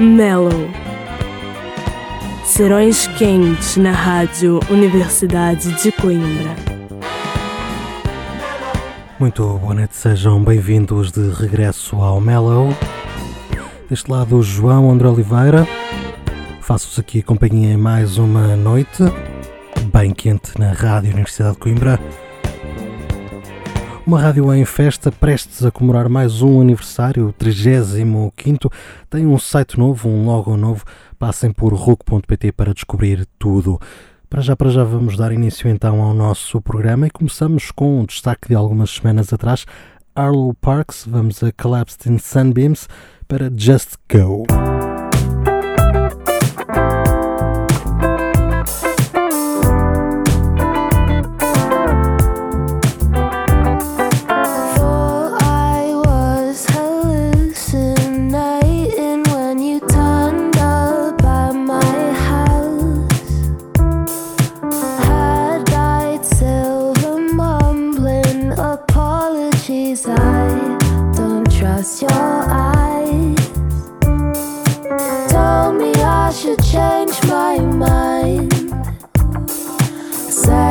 Mellow. Serões quentes na Rádio Universidade de Coimbra. Muito boa noite, sejam bem-vindos de regresso ao Mellow. Deste lado, João André Oliveira. Faço-vos aqui companhia em mais uma noite, bem quente na Rádio Universidade de Coimbra. Uma rádio em festa, prestes a comemorar mais um aniversário, o 35. Tem um site novo, um logo novo. Passem por RUC.pt para descobrir tudo. Para já, para já, vamos dar início então ao nosso programa e começamos com um destaque de algumas semanas atrás. Arlo Parks, vamos a Collapsed in Sunbeams para Just Go.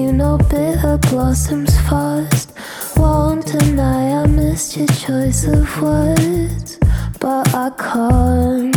you know bitter blossoms fast. Won't deny I missed your choice of words, but I can't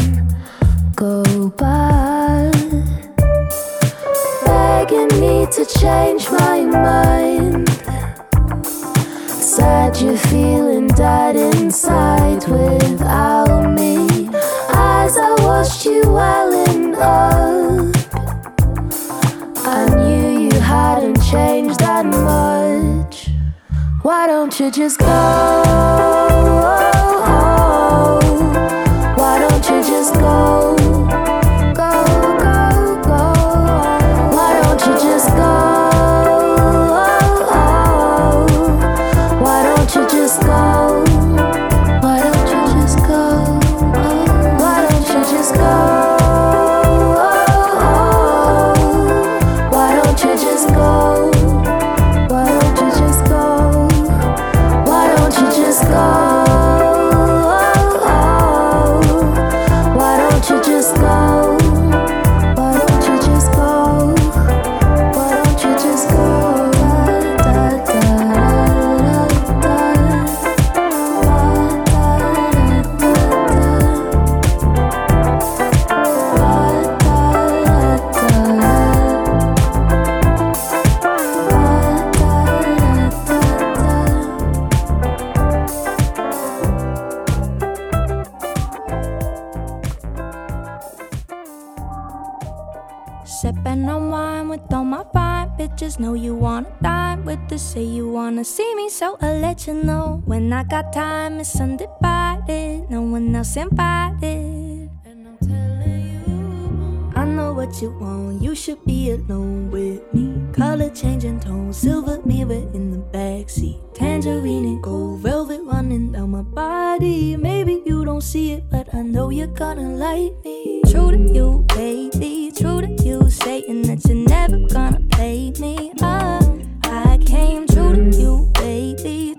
let you know when I got time. It's undivided, no one else invited. And I'm telling you, I know what you want. You should be alone with me. Color changing tone, silver mirror in the backseat. Tangerine and gold, velvet running down my body. Maybe you don't see it, but I know you're gonna like me. True to you, baby. True to you, saying that you're never gonna play me. Uh, I came true to you, baby.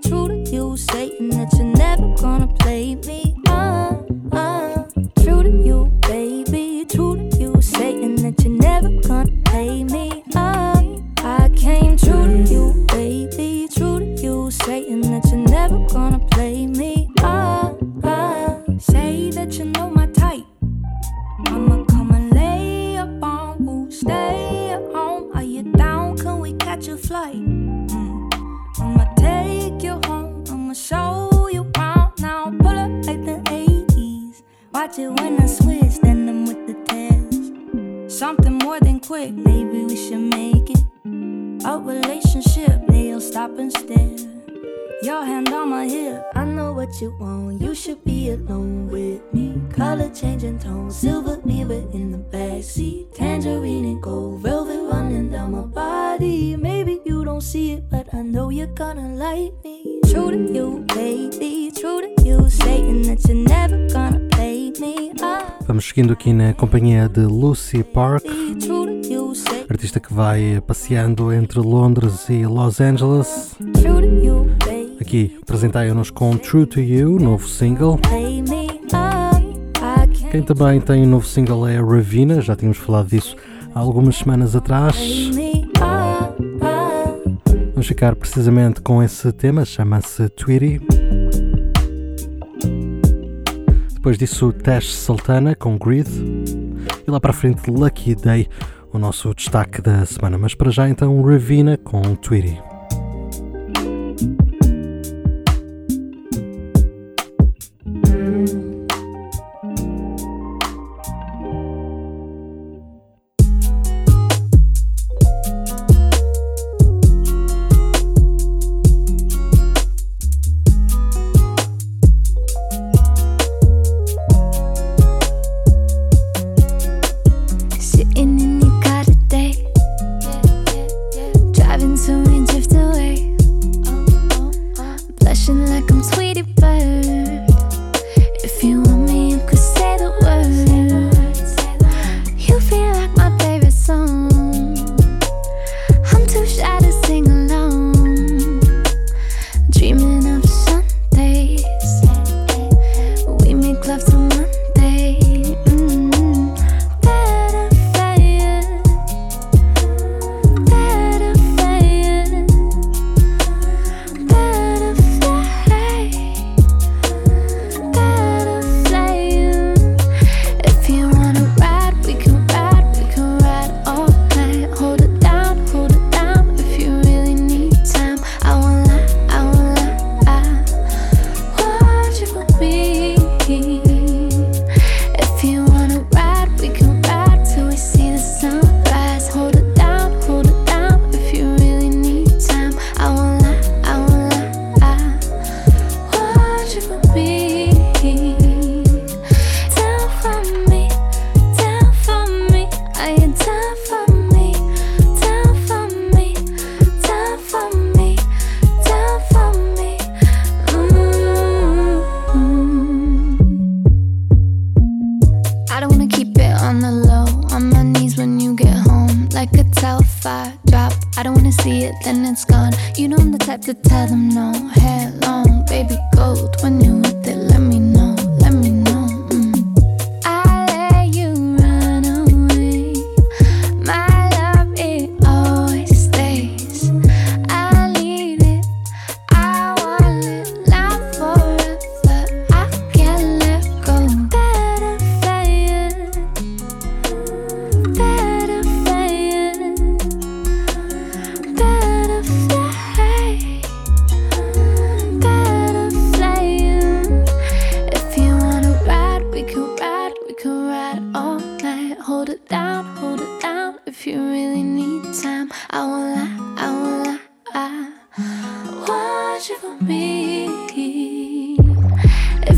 Saying that you're never gonna play me. Quick, maybe we should make it. A relationship, they'll stop and stare. Your hand on my hip, I know what you want. You should be alone with me. Color changing tone, silver mirror in the backseat. Tangerine and gold, velvet running down my body. Maybe you don't see it, but I know you're gonna like me. True to you, baby, true to you, saying that you're never gonna play me. Ah. Vamos seguindo aqui na companhia de Lucy Park, artista que vai passeando entre Londres e Los Angeles. Aqui apresentai-nos com True to You, novo single. Quem também tem um novo single é a Ravina, já tínhamos falado disso há algumas semanas atrás. Vamos ficar precisamente com esse tema, chama-se Tweety. Depois disso, Tash Sultana com Grid. E lá para frente, Lucky Day, o nosso destaque da semana. Mas para já, então, Ravina com Tweety.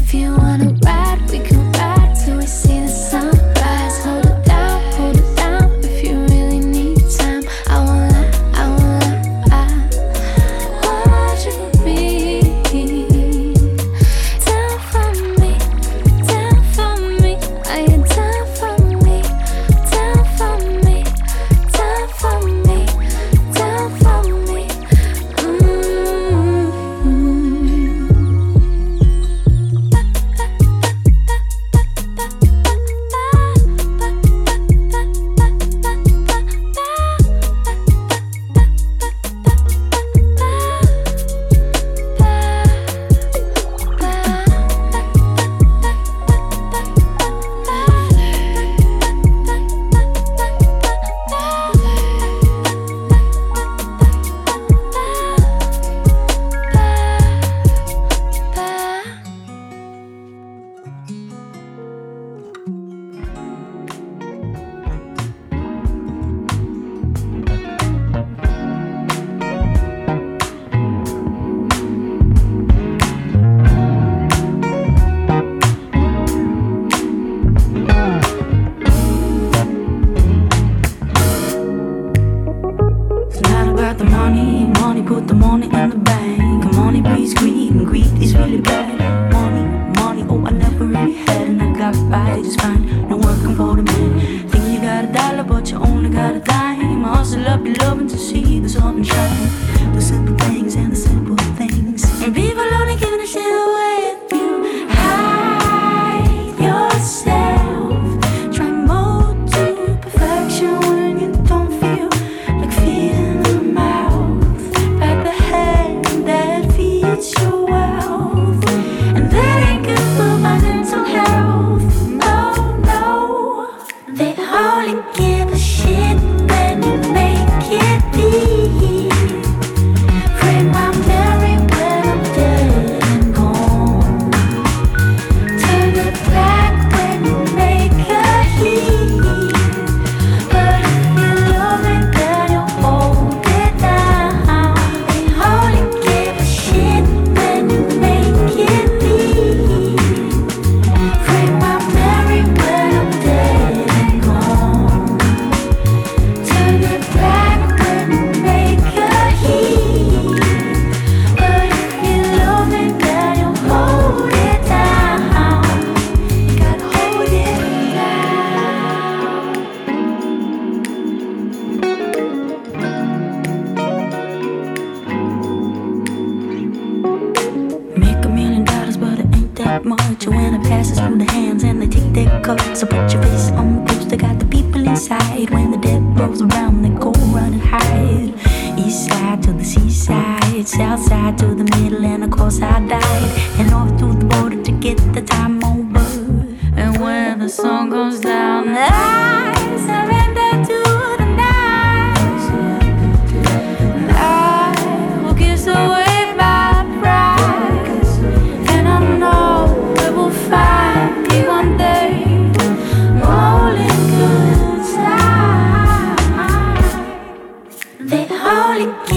if you wanna ride. Molly.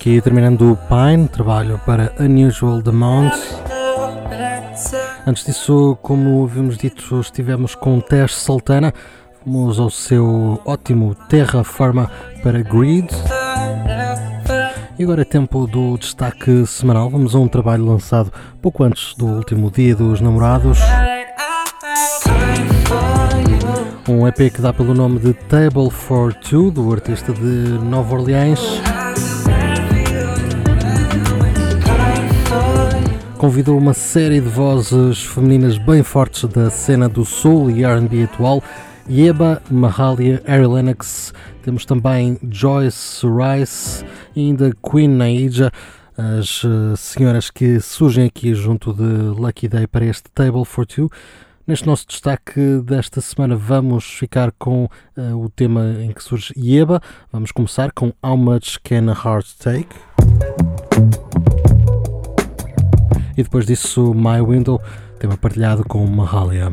Aqui terminando o Pine, trabalho para Unusual Demount. Antes disso, como vimos dito, estivemos com Tesh Sultana, fomos ao seu ótimo Terra Forma para Grid. E agora é tempo do destaque semanal. Vamos a um trabalho lançado pouco antes do último dia dos namorados. Um EP que dá pelo nome de Table for Two, do artista de Nova Orleans. Convidou uma série de vozes femininas bem fortes da cena do soul e R&B atual Yeba, Mahalia, Harry Lennox, temos também Joyce Rice e ainda Queen Naija, as eh, senhoras que surgem aqui junto de Lucky Day para este Table for Two. Neste nosso destaque desta semana vamos ficar com uh, o tema em que surge Yeba. Vamos começar com How Much Can a Heart Take? E depois disso My Window, tema partilhado com Mahalia.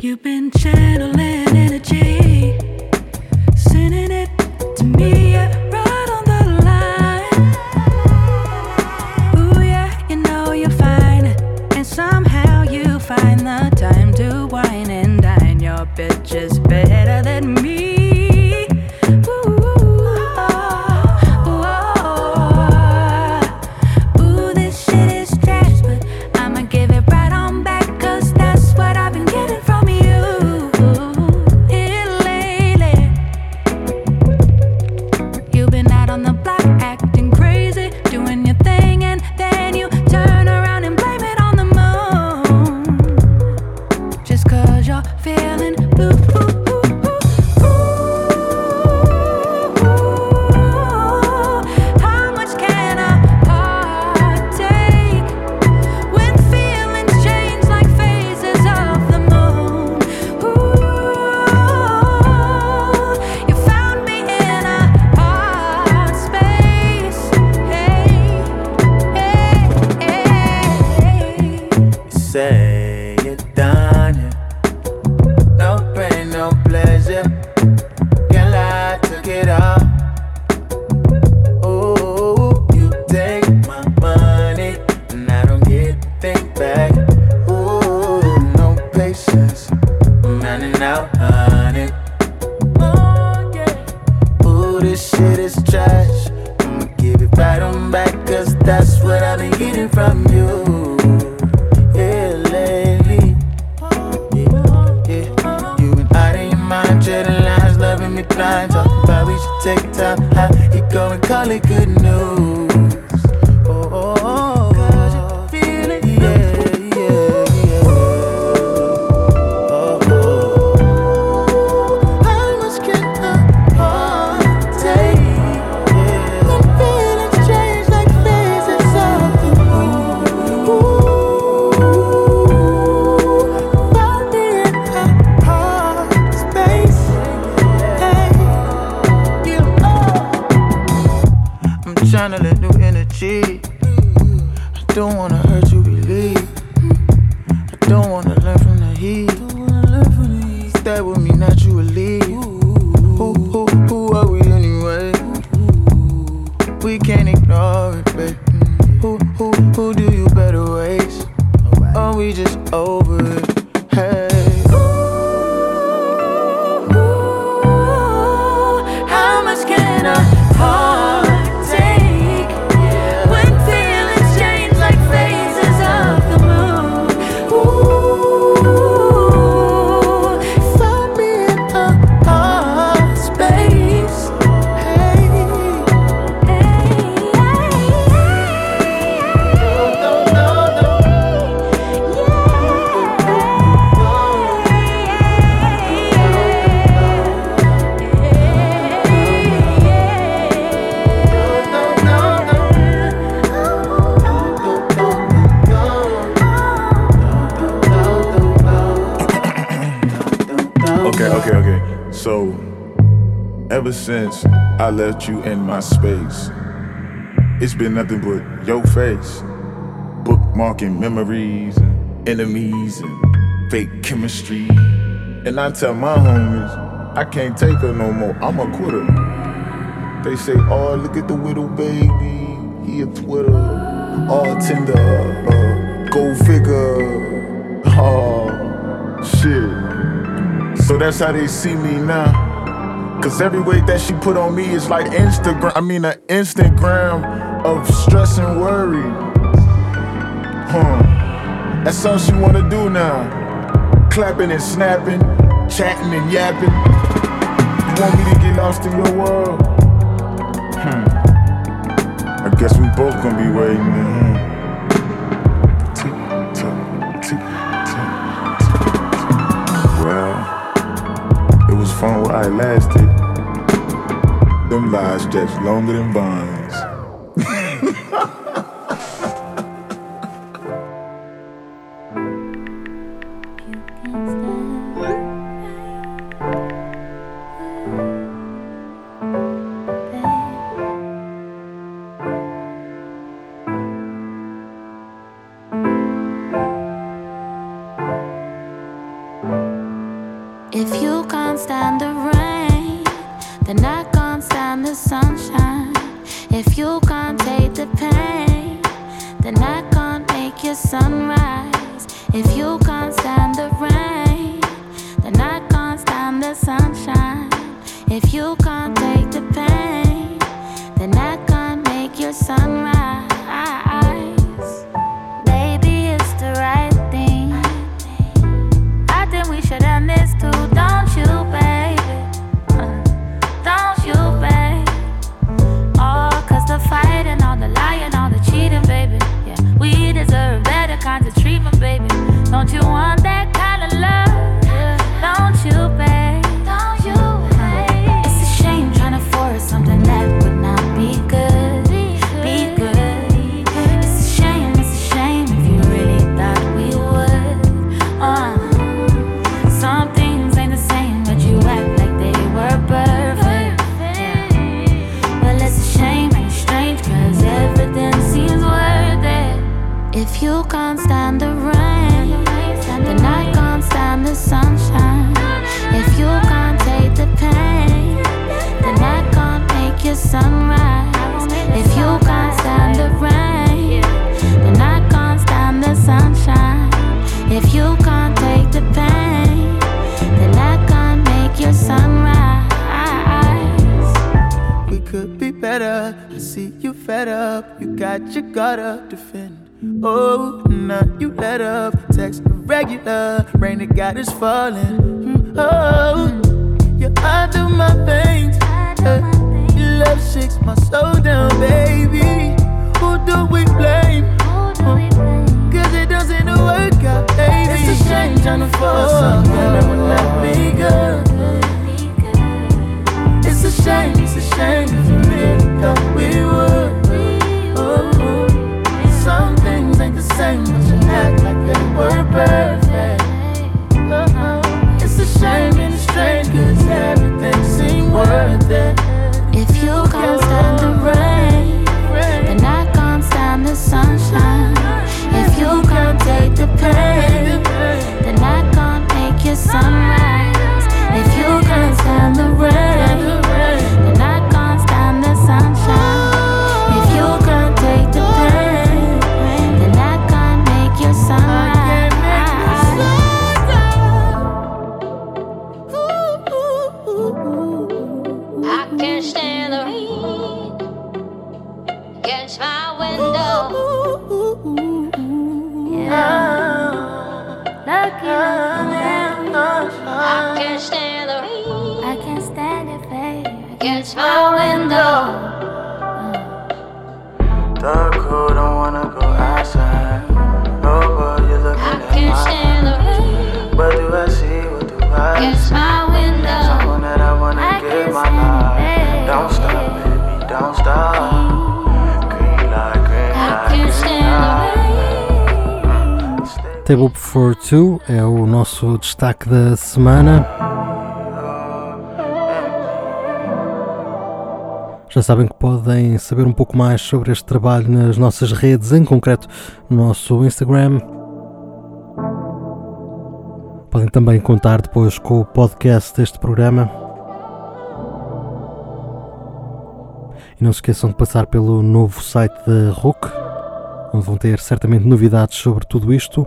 You've been channeling energy, sending it to me right on the line. Ooh, yeah, you know you're fine, and somehow you find the time to wine and dine. Your bitch is better than me. Since I left you in my space. It's been nothing but your face. Bookmarking memories and enemies and fake chemistry. And I tell my homies, I can't take her no more. I'm a quitter. They say, oh, look at the widow baby. He a Twitter. All tender. Uh, go figure. Oh, shit. So that's how they see me now. Cause every weight that she put on me is like Instagram, I mean, an Instagram of stress and worry. Huh. That's something she wanna do now. Clapping and snapping, chatting and yapping. You want me to get lost in your world? Hmm. I guess we both gonna be waiting. Well, it was fun while it lasted. Them lies stretch longer than bonds. 2 é o nosso destaque da semana. Já sabem que podem saber um pouco mais sobre este trabalho nas nossas redes, em concreto no nosso Instagram. Podem também contar depois com o podcast deste programa. E não se esqueçam de passar pelo novo site da Rook, onde vão ter certamente novidades sobre tudo isto.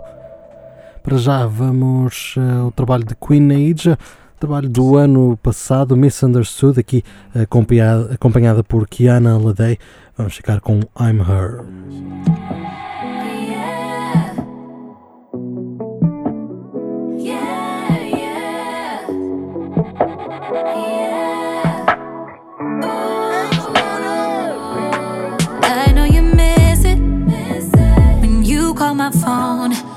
Para já vamos uh, ao trabalho de Queen Aija, trabalho do ano passado, Misunderstood, aqui acompanhada, acompanhada por Kiana Ladey. Vamos ficar com I'm Her. my phone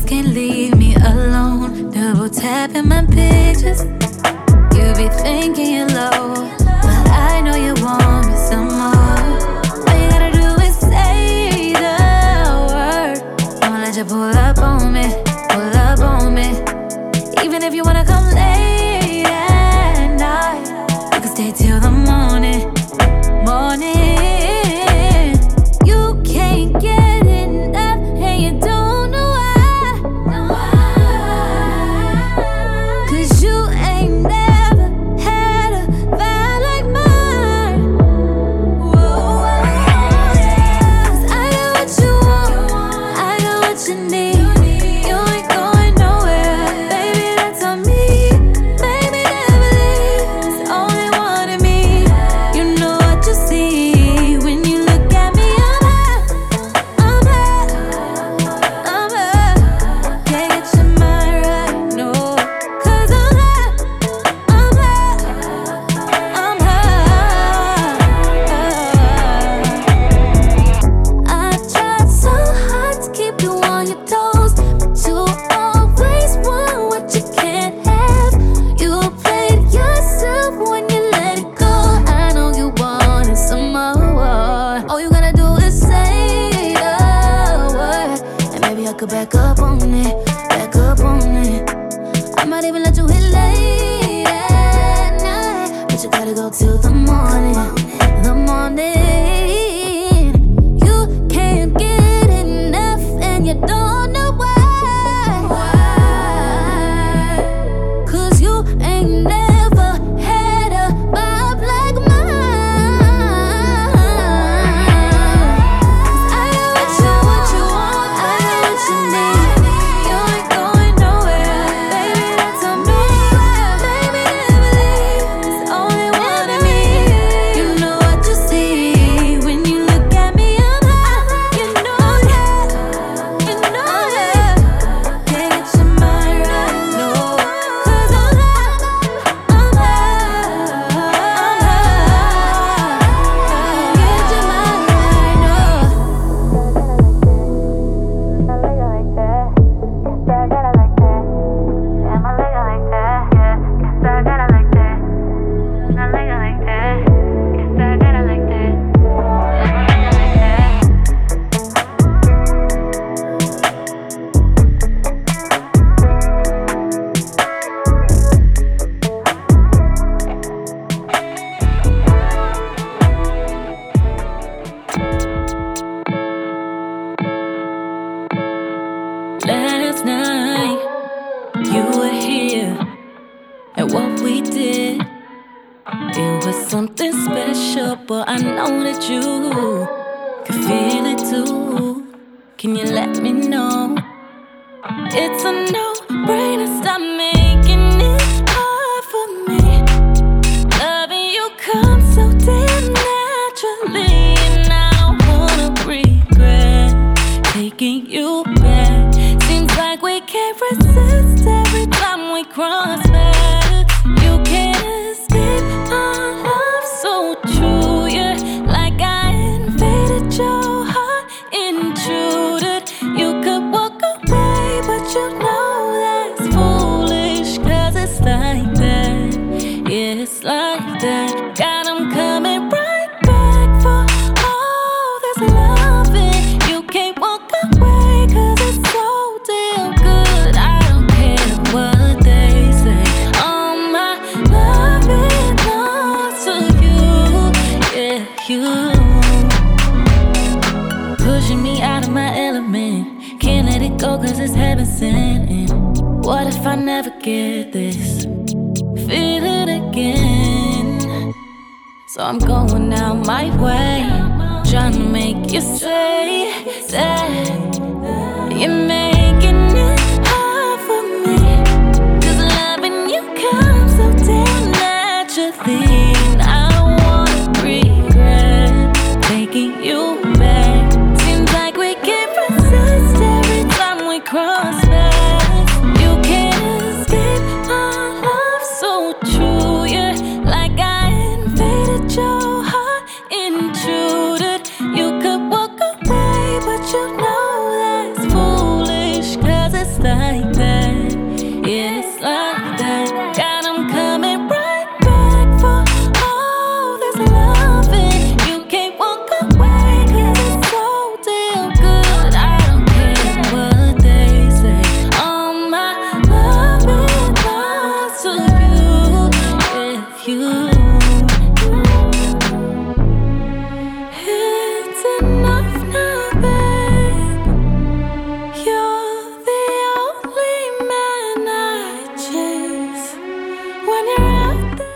can't leave me alone. Double tapping my pictures. You be thinking that. God,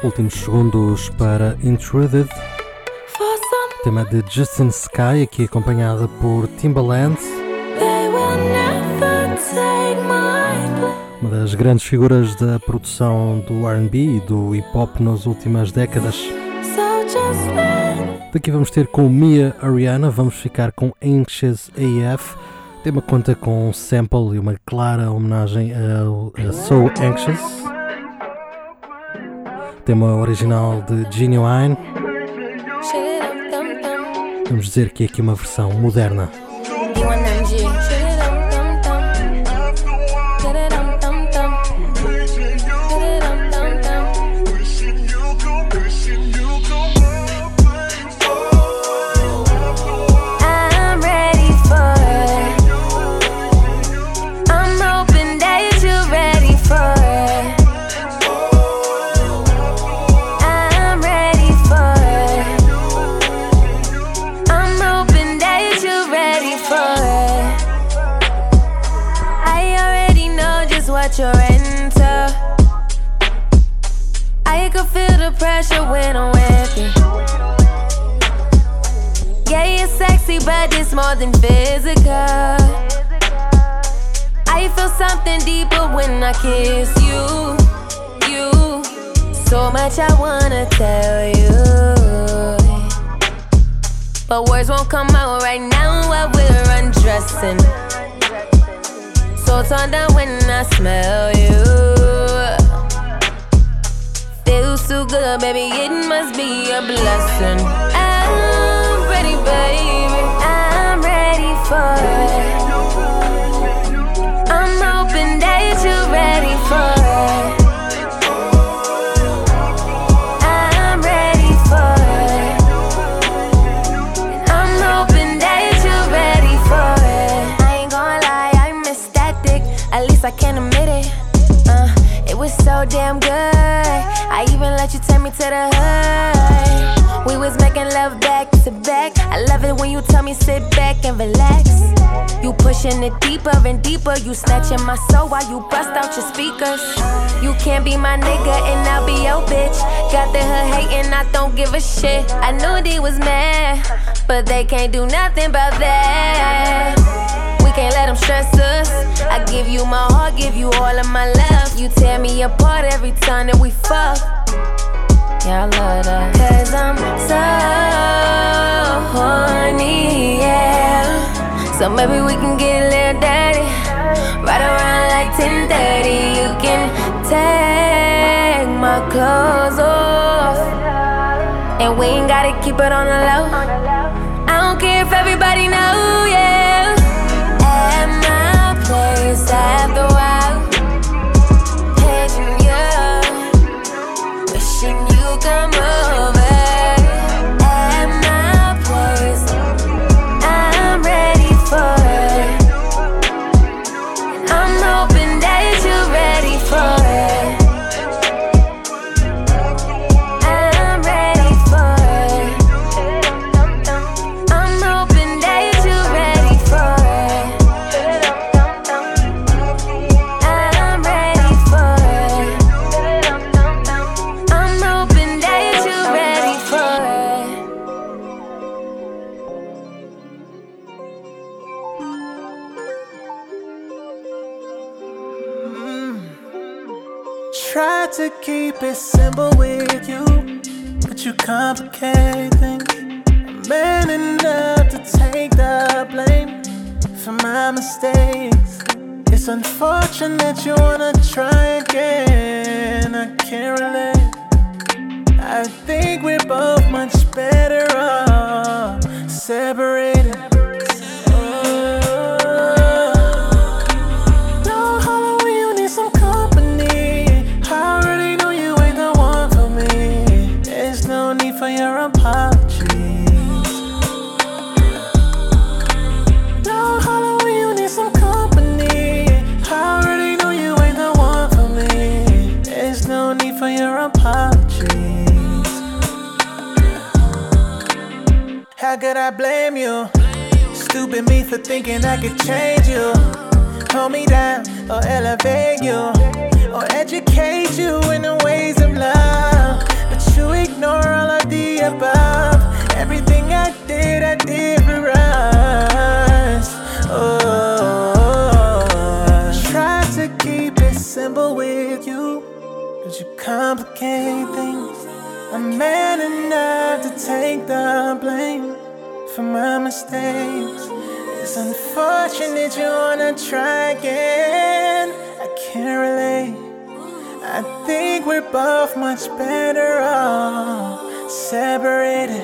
últimos segundos para Intruded, tema de Justin Sky, aqui acompanhada por Timbaland. Uma das grandes figuras da produção do RB e do hip hop nas últimas décadas. Daqui vamos ter com Mia Ariana, vamos ficar com Anxious AF. O tema conta com um sample e uma clara homenagem a, a So Anxious tema original de Genuine. Vamos dizer que é aqui uma versão moderna. More than physical. I feel something deeper when I kiss you. You, so much I wanna tell you. But words won't come out right now while we're undressing. So turned on when I smell you feels too good, baby. It must be a blessing. I'm hoping that you're ready for it. I'm ready for it. I'm hoping that you're ready for it. I ain't gonna lie, I miss that dick. At least I can admit it. Uh, it was so damn good. I even let you take me to the hood. We was making love back to back. I love it when you tell me sit back and relax. You pushing it deeper and deeper. You snatching my soul while you bust out your speakers. You can't be my nigga and I'll be your bitch. Got the hood hating, I don't give a shit. I knew they was mad, but they can't do nothing about that We can't let them stress us. I give you my heart, give you all of my love. You tear me apart every time that we fuck. Yeah, I love that. Cause I'm so horny, yeah. So maybe we can get a little dirty. Right around like 10:30, you can take my clothes off, and we ain't gotta keep it on the low. Keep it simple with you, but you complicate things. I'm man enough to take the blame for my mistakes. It's unfortunate you wanna try again. I can't relate. I think we're both much better off separated. How could I blame you? Stupid me for thinking I could change you. Hold me down or elevate you. Or educate you in the ways of love. But you ignore all of the above. Everything I did, I did for us. Oh, try to keep it simple with you, but you complicate things. I'm man enough to take the blame for my mistakes. It's unfortunate you wanna try again. I can't relate. I think we're both much better off separated.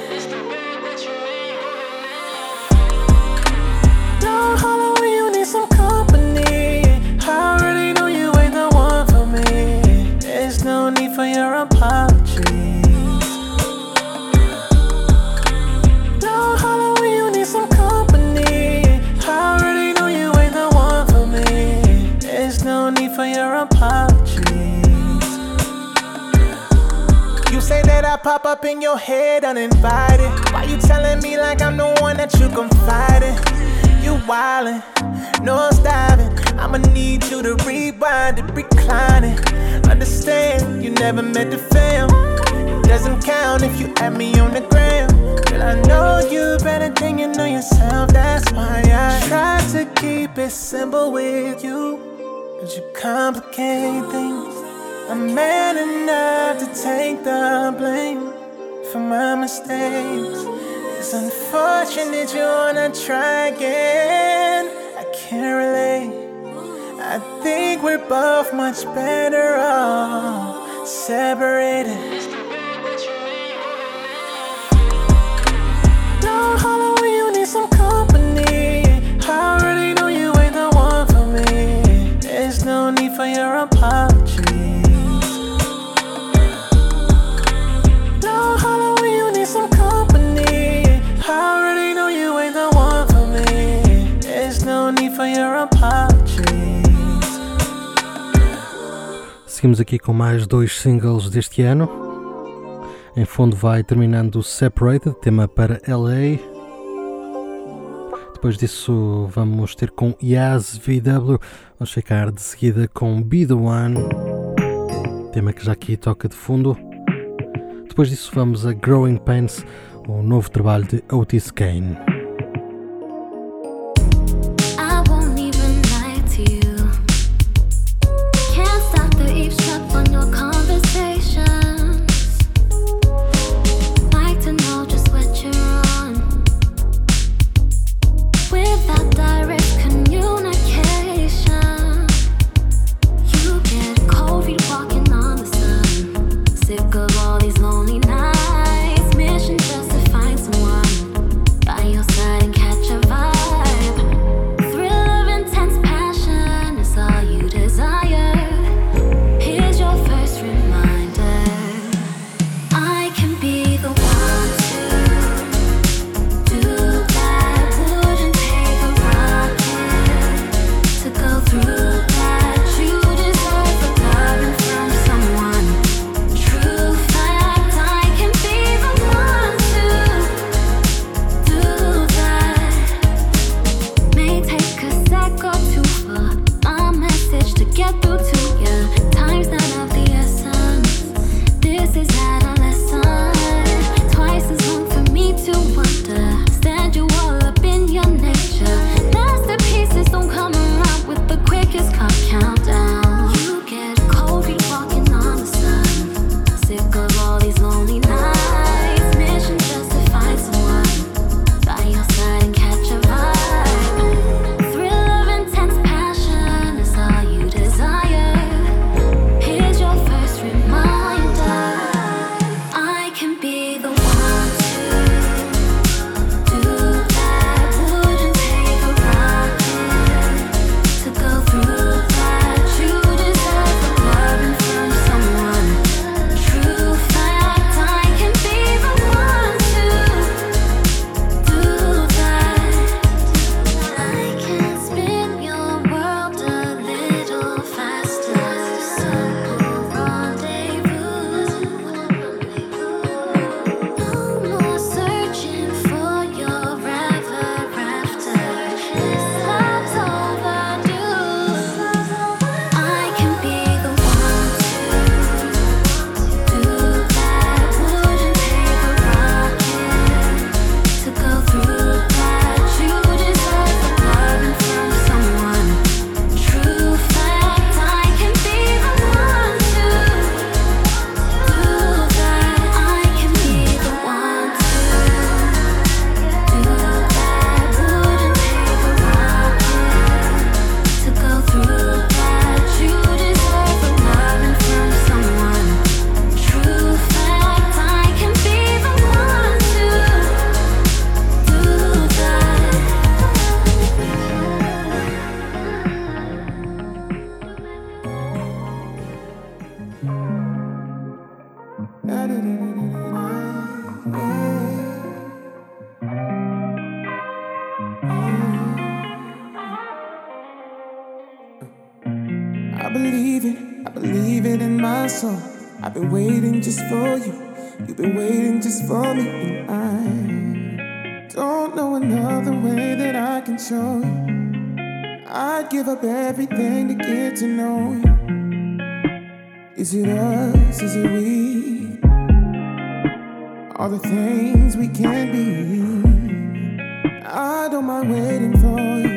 Don't holler when you need some company. I already know you ain't the one for me. There's no need for your pop up in your head uninvited. Why you telling me like I'm the one that you confide in? You wildin', no diving. I'ma need you to rewind and recline it. Understand, you never met the film. It doesn't count if you add me on the gram. Girl, I know you better than you know yourself. That's why I try to keep it simple with you. But you complicate things. I'm man enough to take the blame for my mistakes. It's unfortunate you wanna try again. I can't relate. I think we're both much better off separated. Don't holler when you need some company. I already know you ain't the one for me. There's no need for your apologies. Seguimos aqui com mais dois singles deste ano. Em fundo vai terminando Separated, tema para LA. Depois disso vamos ter com Yaz VW. Vamos ficar de seguida com Be The One, tema que já aqui toca de fundo. Depois disso vamos a Growing Pains, o novo trabalho de Otis Kane. So I've been waiting just for you. You've been waiting just for me, and I don't know another way that I can show you. I'd give up everything to get to know you. Is it us? Is it we? All the things we can be. I don't mind waiting for you.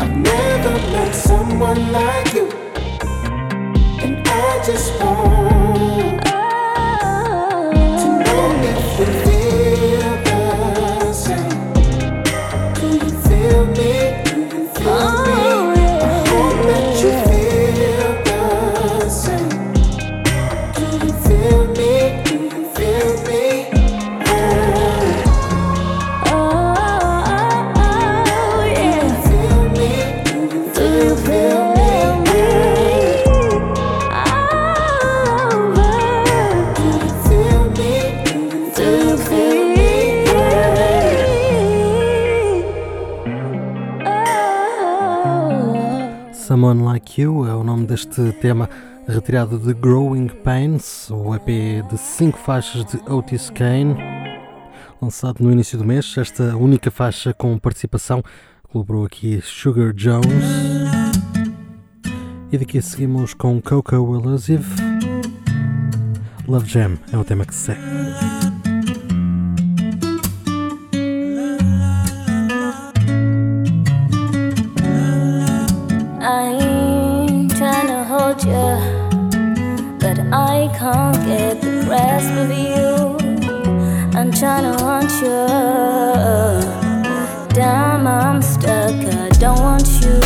i've never met someone like deste tema retirado de Growing Pains, o EP de 5 faixas de Otis Kane, lançado no início do mês. Esta única faixa com participação colaborou aqui Sugar Jones. E daqui seguimos com Coco Elusive. Love Jam é o tema que segue. about you, but I can't get the grasp of you. I'm trying to want you. Damn, I'm stuck. I don't want you,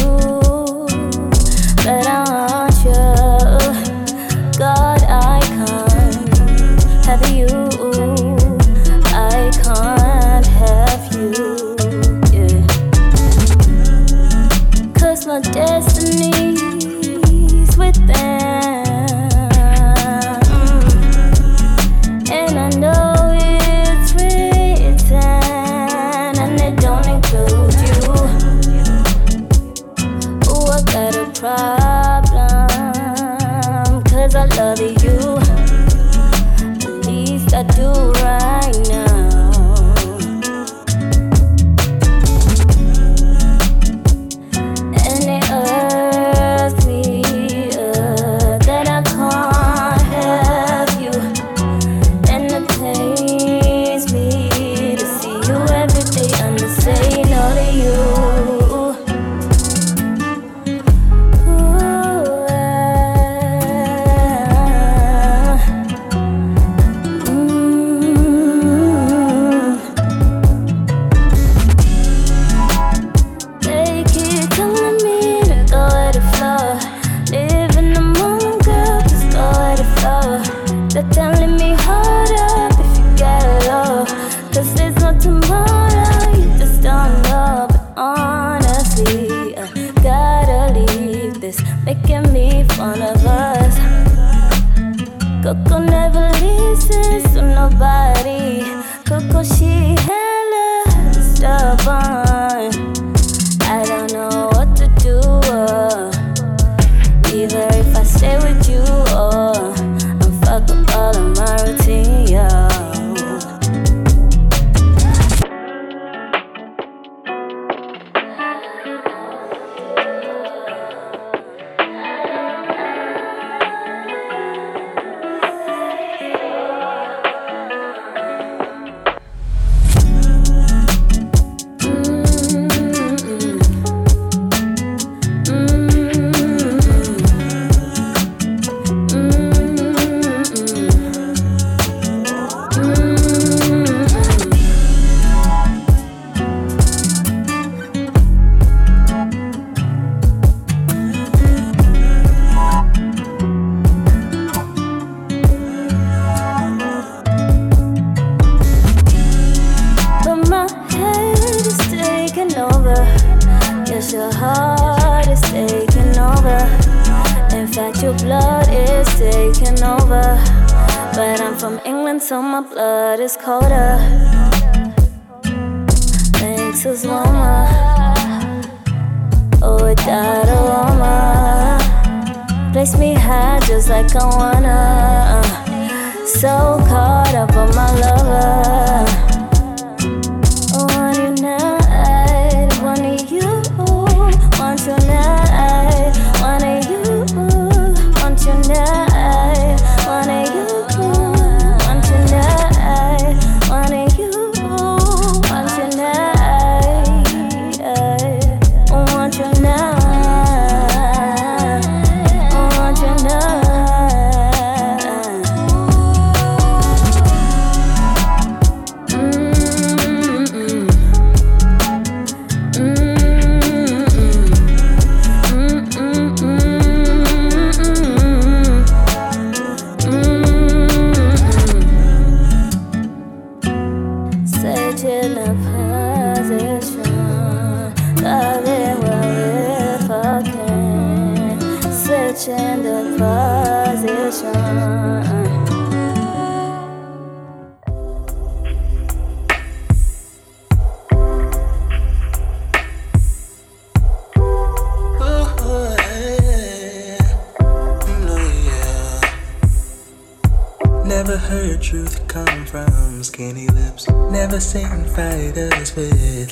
but I want you. God, I can't have you. I can't have you. Yeah. Cause my destiny.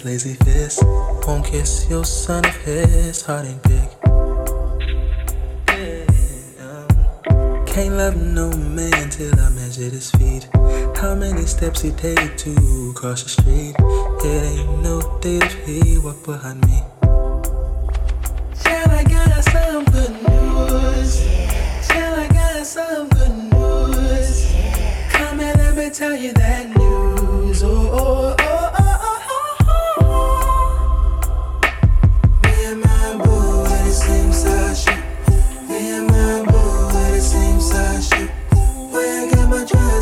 lazy fist. Won't kiss your son if his heart ain't big. Can't love no man till I measure his feet. How many steps he take to cross the street? It ain't no date if he walk behind me. Shall I got some good news? Yeah. I got some good news? Come and let me tell you that news. oh, oh. oh.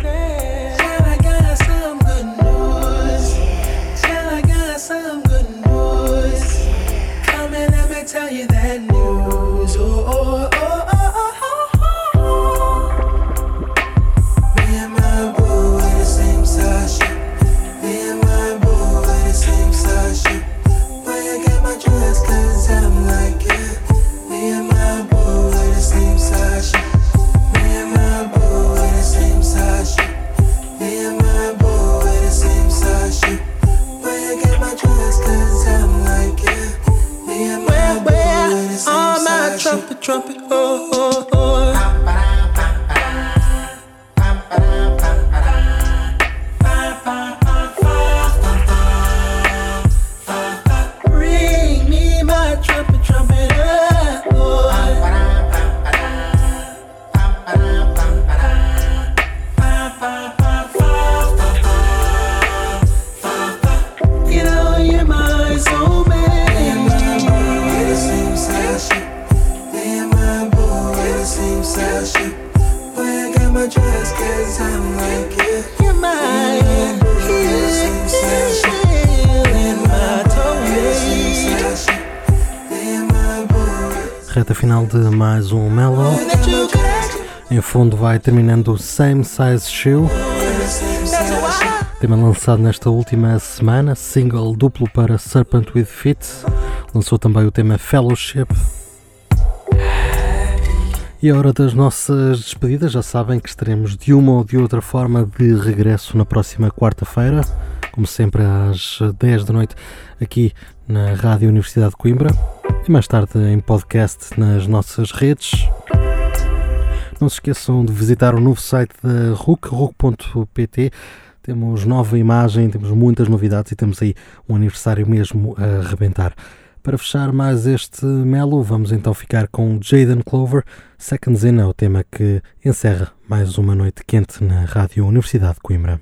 stay. terminando o Same Size Shoe. Tema lançado nesta última semana, single duplo para Serpent with Fit. Lançou também o tema Fellowship. E a hora das nossas despedidas, já sabem que estaremos de uma ou de outra forma de regresso na próxima quarta-feira, como sempre às 10 da noite, aqui na Rádio Universidade de Coimbra, e mais tarde em podcast nas nossas redes. Não se esqueçam de visitar o novo site da RUC, RUC.pt. Temos nova imagem, temos muitas novidades e temos aí um aniversário mesmo a arrebentar. Para fechar mais este Melo, vamos então ficar com Jaden Clover. Second Zen é o tema que encerra mais uma noite quente na Rádio Universidade de Coimbra.